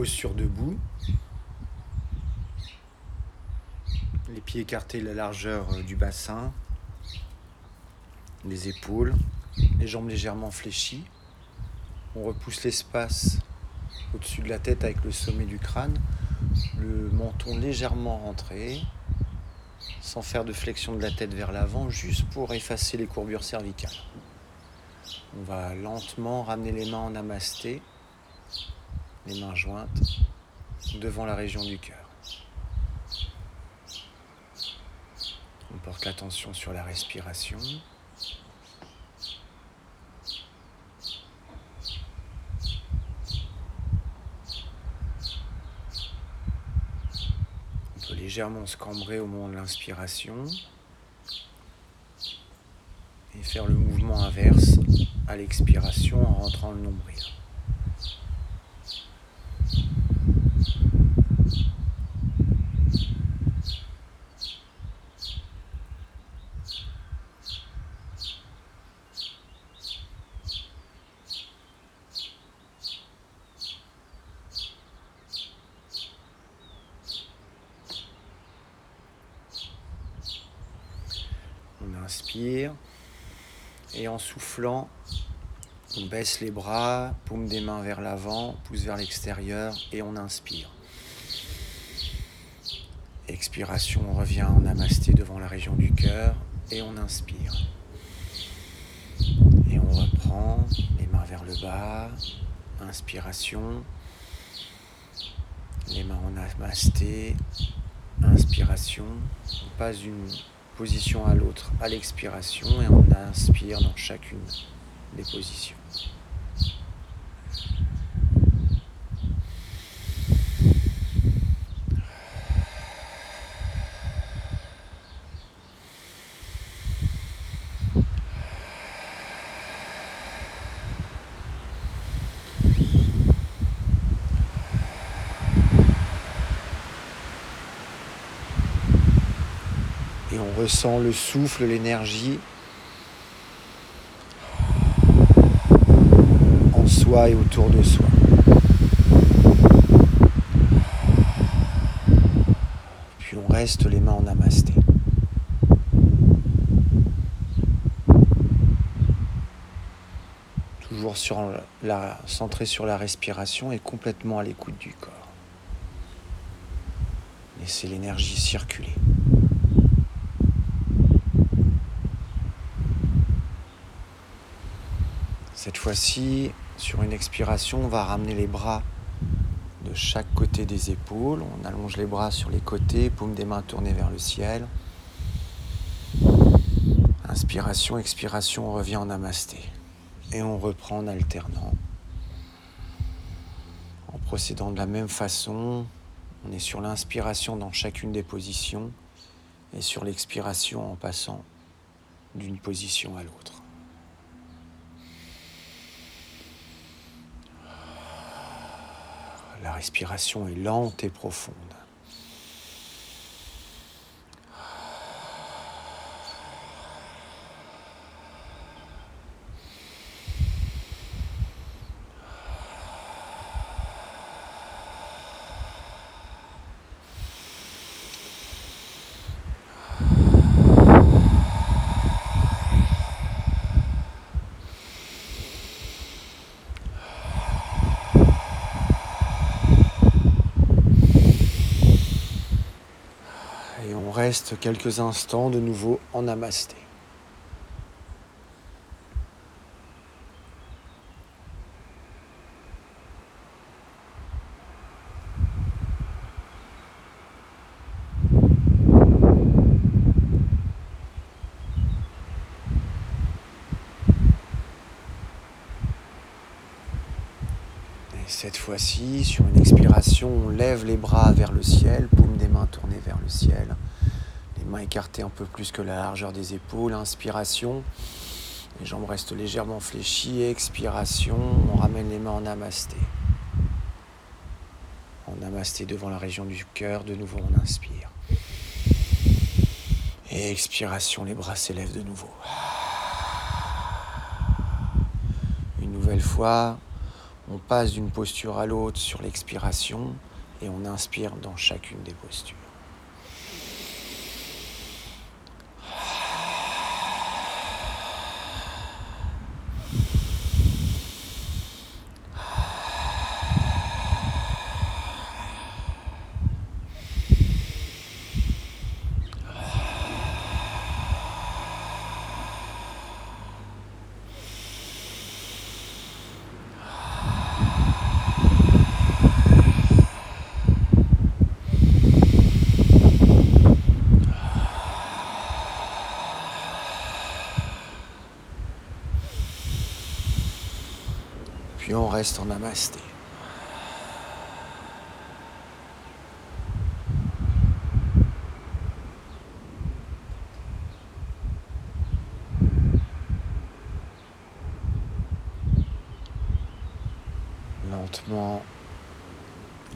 posture debout. Les pieds écartés la largeur euh, du bassin. Les épaules. Les jambes légèrement fléchies. On repousse l'espace au-dessus de la tête avec le sommet du crâne. Le menton légèrement rentré. Sans faire de flexion de la tête vers l'avant, juste pour effacer les courbures cervicales. On va lentement ramener les mains en namasté, les mains jointes devant la région du cœur. On porte l'attention sur la respiration. On peut légèrement se au moment de l'inspiration et faire le mouvement inverse à l'expiration en rentrant le nombril. Inspire. Et en soufflant, on baisse les bras, paume des mains vers l'avant, pouce vers l'extérieur et on inspire. Expiration, on revient en namasté devant la région du cœur et on inspire. Et on reprend les mains vers le bas, inspiration, les mains en namasté, inspiration. On passe d'une position à l'autre à l'expiration et on inspire dans chacune des positions. Ressent le souffle, l'énergie en soi et autour de soi. Puis on reste les mains en namasté. Toujours centré sur la respiration et complètement à l'écoute du corps. Laissez l'énergie circuler. Cette fois-ci, sur une expiration, on va ramener les bras de chaque côté des épaules. On allonge les bras sur les côtés, paume des mains tournées vers le ciel. Inspiration, expiration, on revient en namasté. Et on reprend en alternant. En procédant de la même façon, on est sur l'inspiration dans chacune des positions et sur l'expiration en passant d'une position à l'autre. La respiration est lente et profonde. Et on reste quelques instants de nouveau en namasté. Et cette fois-ci, sur une expiration, on lève les bras vers le ciel, paume des mains tournées vers le ciel, mains écartées un peu plus que la largeur des épaules. Inspiration, les jambes restent légèrement fléchies. Expiration, on ramène les mains en namasté. En namasté devant la région du cœur, de nouveau on inspire. Expiration, les bras s'élèvent de nouveau. Une nouvelle fois, On passe d'une posture à l'autre sur l'expiration et on inspire dans chacune des postures. On reste en namasté. Lentement,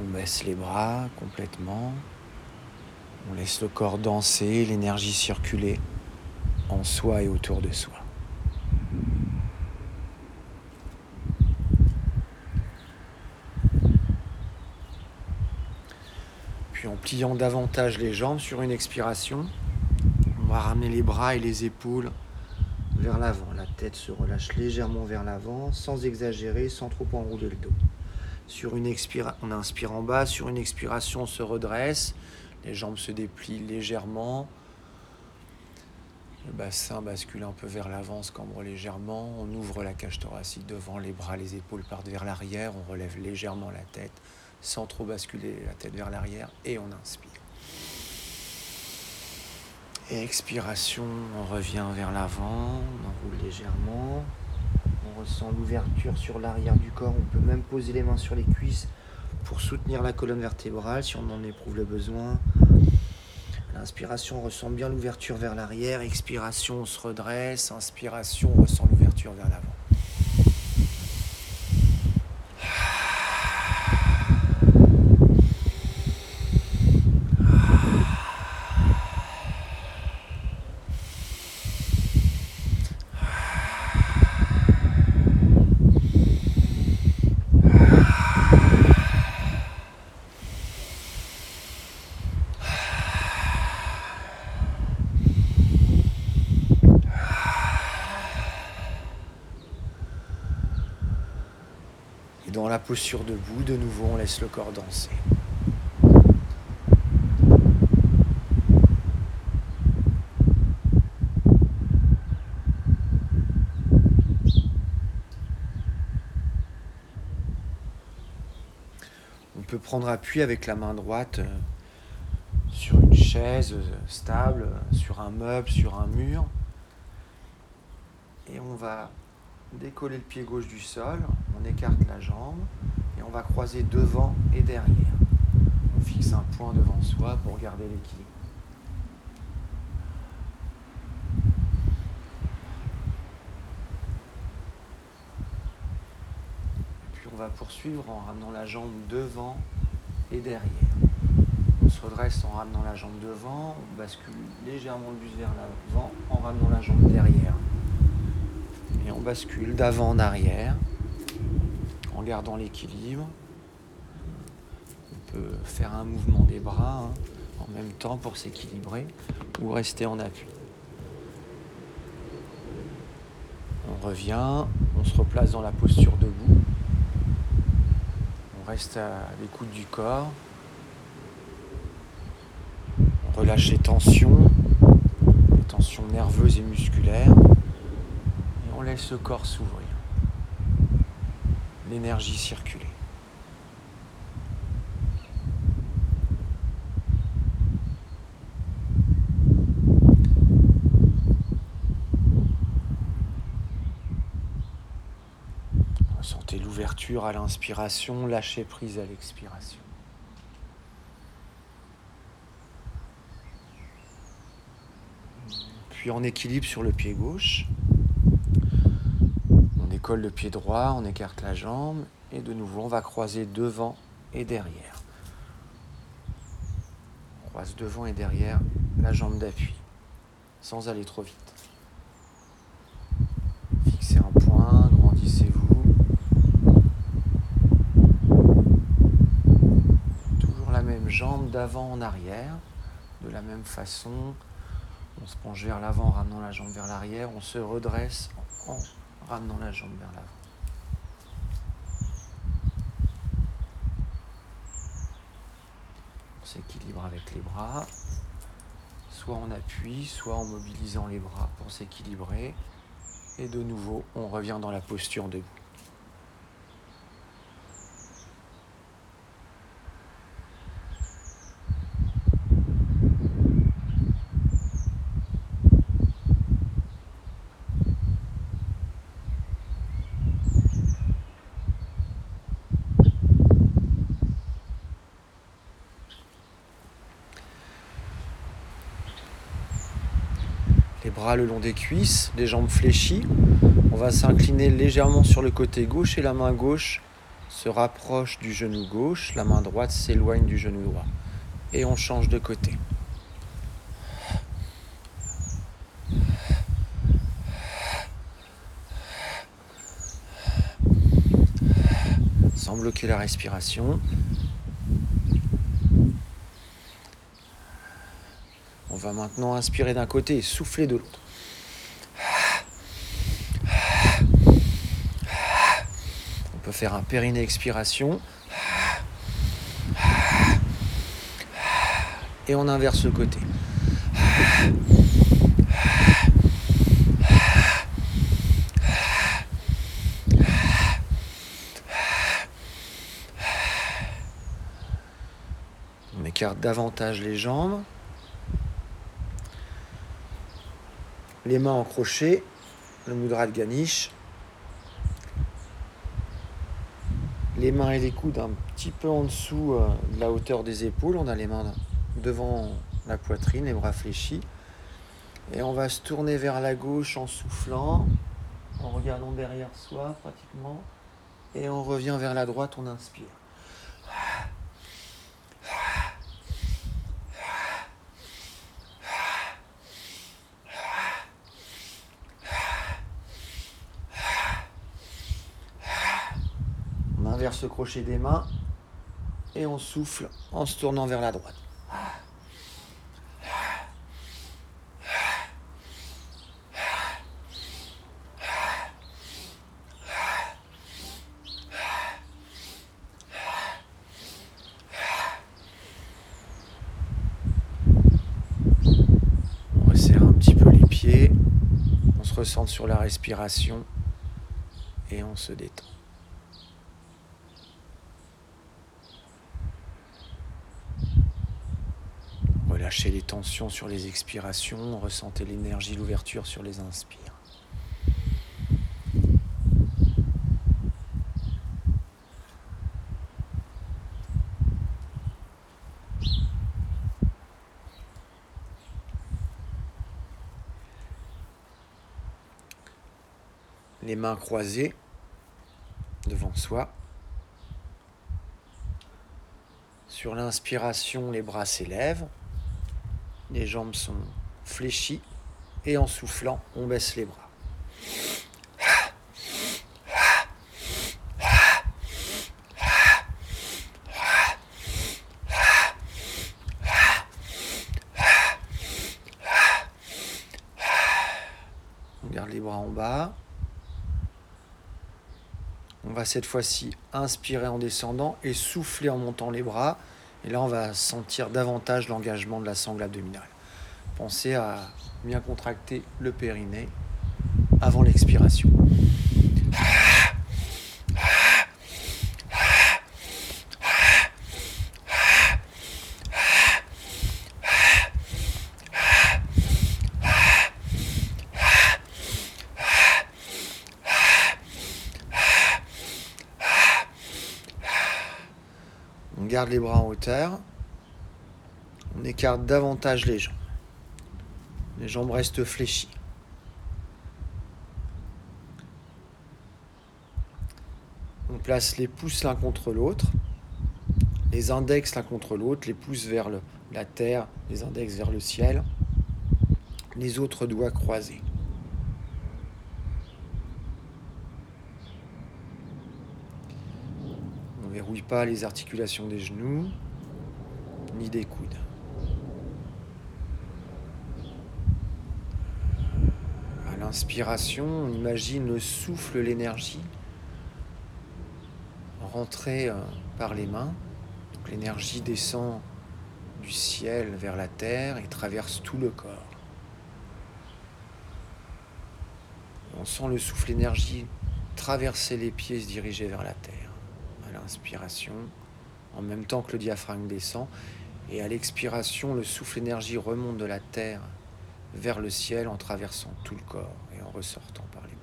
on baisse les bras complètement. On laisse le corps danser, l'énergie circuler en soi et autour de soi. Pliant davantage les jambes sur une expiration. On va ramener les bras et les épaules vers l'avant. La tête se relâche légèrement vers l'avant, sans exagérer, sans trop enrouler le dos. Sur une expira... On inspire en bas, sur une expiration, on se redresse, les jambes se déplient légèrement. Le bassin bascule un peu vers l'avant, se cambre légèrement. On ouvre la cage thoracique devant, les bras, les épaules partent vers l'arrière. On relève légèrement la tête sans trop basculer la tête vers l'arrière et on inspire. Et expiration, on revient vers l'avant, on enroule légèrement. On ressent l'ouverture sur l'arrière du corps. On peut même poser les mains sur les cuisses pour soutenir la colonne vertébrale si on en éprouve le besoin. L'inspiration, on ressent bien l'ouverture vers l'arrière. Expiration, on se redresse. Inspiration, on ressent l'ouverture vers l'avant. la posture debout, de nouveau on laisse le corps danser. On peut prendre appui avec la main droite euh, sur une chaise euh, stable, sur un meuble, sur un mur. Et on va décoller le pied gauche du sol, on écarte la jambe et on va croiser devant et derrière. On fixe un point devant soi pour garder l'équilibre. Puis on va poursuivre en ramenant la jambe devant et derrière. On se redresse en ramenant la jambe devant, on bascule légèrement le buste vers l'avant en ramenant la jambe derrière on bascule d'avant en arrière en gardant l'équilibre. On peut faire un mouvement des bras hein, en même temps pour s'équilibrer ou rester en appui. On revient, on se replace dans la posture debout. On reste à l'écoute du corps. On relâche les tensions, les tensions nerveuses et musculaires on laisse le corps s'ouvrir, l'énergie circuler. Sentez l'ouverture à l'inspiration, lâcher prise à l'expiration. Puis en équilibre sur le pied gauche décolle le pied droit, on écarte la jambe et de nouveau on va croiser devant et derrière. On croise devant et derrière la jambe d'appui sans aller trop vite. Fixez un point, grandissez-vous. Toujours la même jambe d'avant en arrière. De la même façon, on se penche vers l'avant en ramenant la jambe vers l'arrière, on se redresse en ramenant la jambe vers l'avant. On s'équilibre avec les bras, soit en appui, soit en mobilisant les bras pour s'équilibrer. Et de nouveau, on revient dans la posture debout. les le long des cuisses, les jambes fléchies. On va s'incliner légèrement sur le côté gauche et la main gauche se rapproche du genou gauche, la main droite s'éloigne du genou droit. Et on change de côté. Sans bloquer la respiration. Va maintenant inspirer d'un côté et souffler de l'autre. On peut faire un périnée expiration. Et on inverse le côté. On écarte davantage les jambes. Les mains en crochet, le mudra de Ganish. Les mains et les coudes un petit peu en dessous euh, de la hauteur des épaules. On a les mains devant la poitrine, les bras fléchis. Et on va se tourner vers la gauche en soufflant, en regardant derrière soi pratiquement. Et on revient vers la droite, on inspire. Le crochet des mains et on souffle en se tournant vers la droite. On resserre un petit peu les pieds, on se ressent sur la respiration et on se détend. Relâchez les tensions sur les expirations, ressentez l'énergie, l'ouverture sur les inspires. Les mains croisées devant soi. Sur l'inspiration, les bras s'élèvent. Les jambes sont fléchies et en soufflant, on baisse les bras. On garde les bras en bas. On va cette fois-ci inspirer en descendant et souffler en montant les bras. Et là, on va sentir davantage l'engagement de la sangle abdominale. Pensez à bien contracter le périnée avant l'expiration. Les bras en hauteur. On écarte davantage les jambes. Les jambes restent fléchies. On place les pouces l'un contre l'autre, les index l'un contre l'autre, les pouces vers la terre, les index vers le ciel, les autres doigts croisés. Pas les articulations des genoux. ni des coudes. À l'inspiration, on imagine le souffle, l'énergie rentrer euh, par les mains. L'énergie descend du ciel vers la terre et traverse tout le corps. On sent le souffle énergie traverser les pieds, se diriger vers la terre. L'inspiration, en même temps que le diaphragme descend, et à l'expiration, le souffle énergie remonte de la terre vers le ciel en traversant tout le corps et en ressortant par les mains.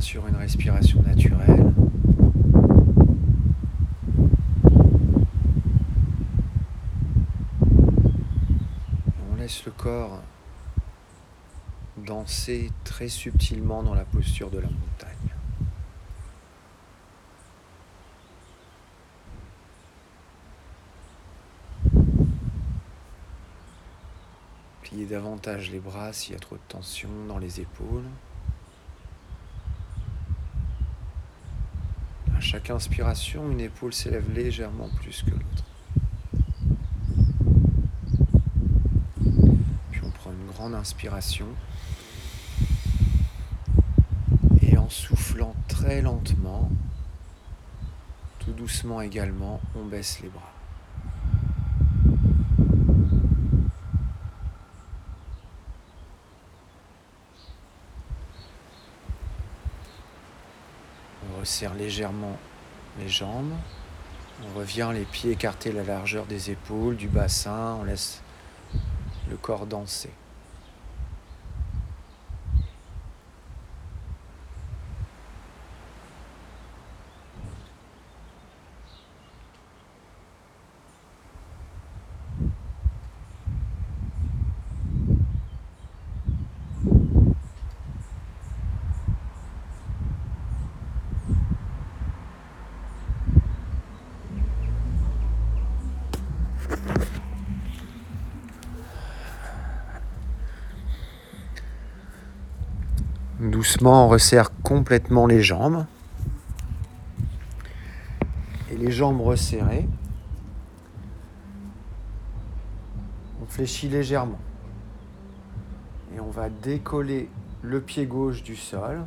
sur une respiration naturelle. On laisse le corps danser très subtilement dans la posture de la montagne. Plier davantage les bras s'il y a trop de tension dans les épaules. À chaque inspiration, une épaule s'élève légèrement plus que l'autre. Puis on prend une inspiration. Et en soufflant très lentement, tout doucement également, on baisse les bras. serre légèrement les jambes. On revient les pieds écartés la largeur des épaules, du bassin. On laisse le corps danser. Doucement, on resserre complètement les jambes. Et les jambes resserrées, on fléchit légèrement. Et on va décoller le pied gauche du sol.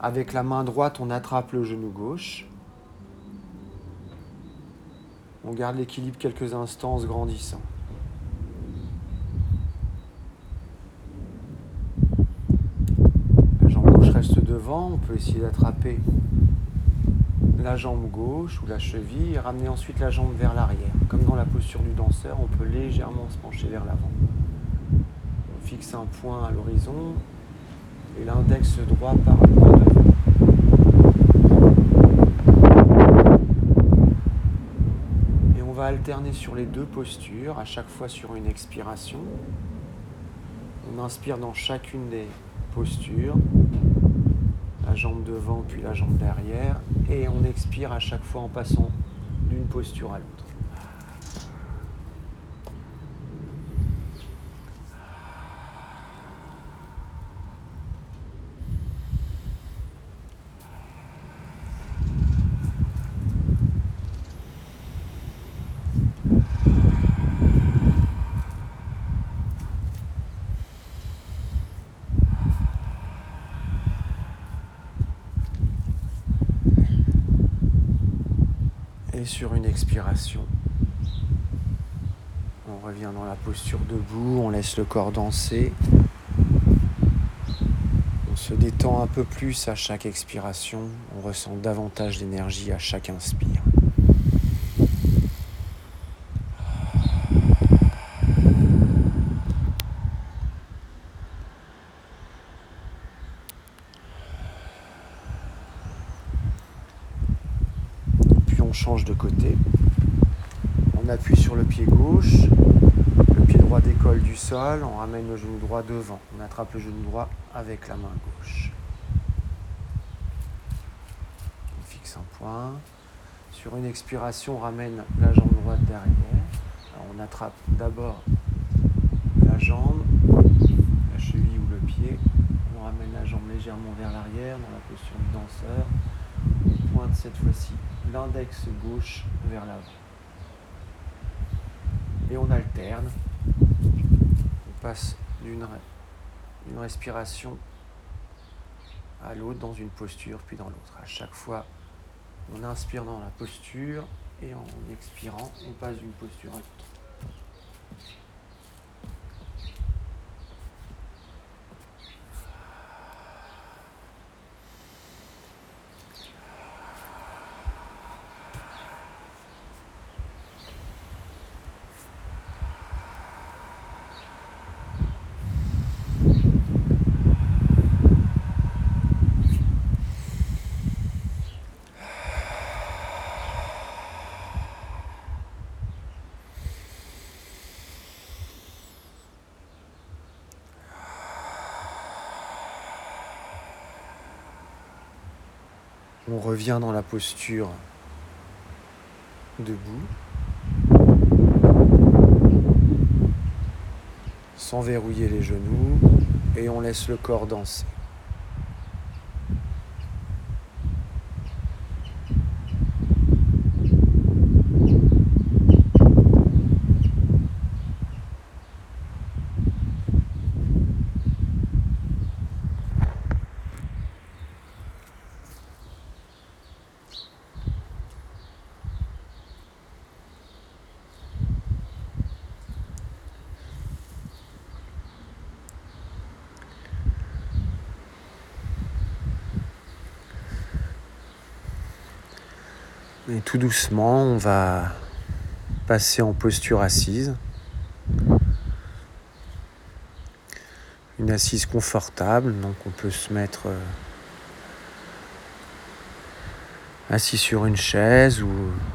Avec la main droite, on attrape le genou gauche. On garde l'équilibre quelques instants en se grandissant. On peut essayer d'attraper la jambe gauche ou la cheville et ramener ensuite la jambe vers l'arrière. Comme dans la posture du danseur, on peut légèrement se pencher vers l'avant. On fixe un point à l'horizon et l'index droit par devant. Et on va alterner sur les deux postures, à chaque fois sur une expiration. On inspire dans chacune des postures la jambe devant puis la jambe derrière et on expire à chaque fois en passant d'une posture à l'autre. Sur une expiration, on revient dans la posture debout, on laisse le corps danser. On se détend un peu plus à chaque expiration, on ressent davantage d'énergie à chaque inspire. Change de côté. On appuie sur le pied gauche, le pied droit décolle du sol, on ramène le genou droit devant. On attrape le genou droit avec la main gauche. On fixe un point. Sur une expiration, on ramène la jambe droite derrière. on attrape d'abord la jambe, la cheville ou le pied. On ramène la jambe légèrement vers l'arrière dans la posture du danseur. On pointe cette fois-ci l'index gauche vers l'avant. Et on alterne. On passe d'une respiration à l'autre dans une posture puis dans l'autre. À chaque fois, on inspire dans la posture et en expirant, on passe d'une posture à l'autre. On revient dans la posture debout. Sans verrouiller les genoux et on laisse le corps danser. Et tout doucement, on va passer en posture assise. Une assise confortable, donc on peut se mettre euh, assis sur une chaise ou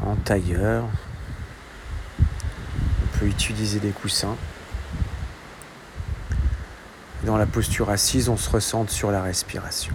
en tailleur. On peut utiliser des coussins. Dans la posture assise, on se ressente sur la respiration.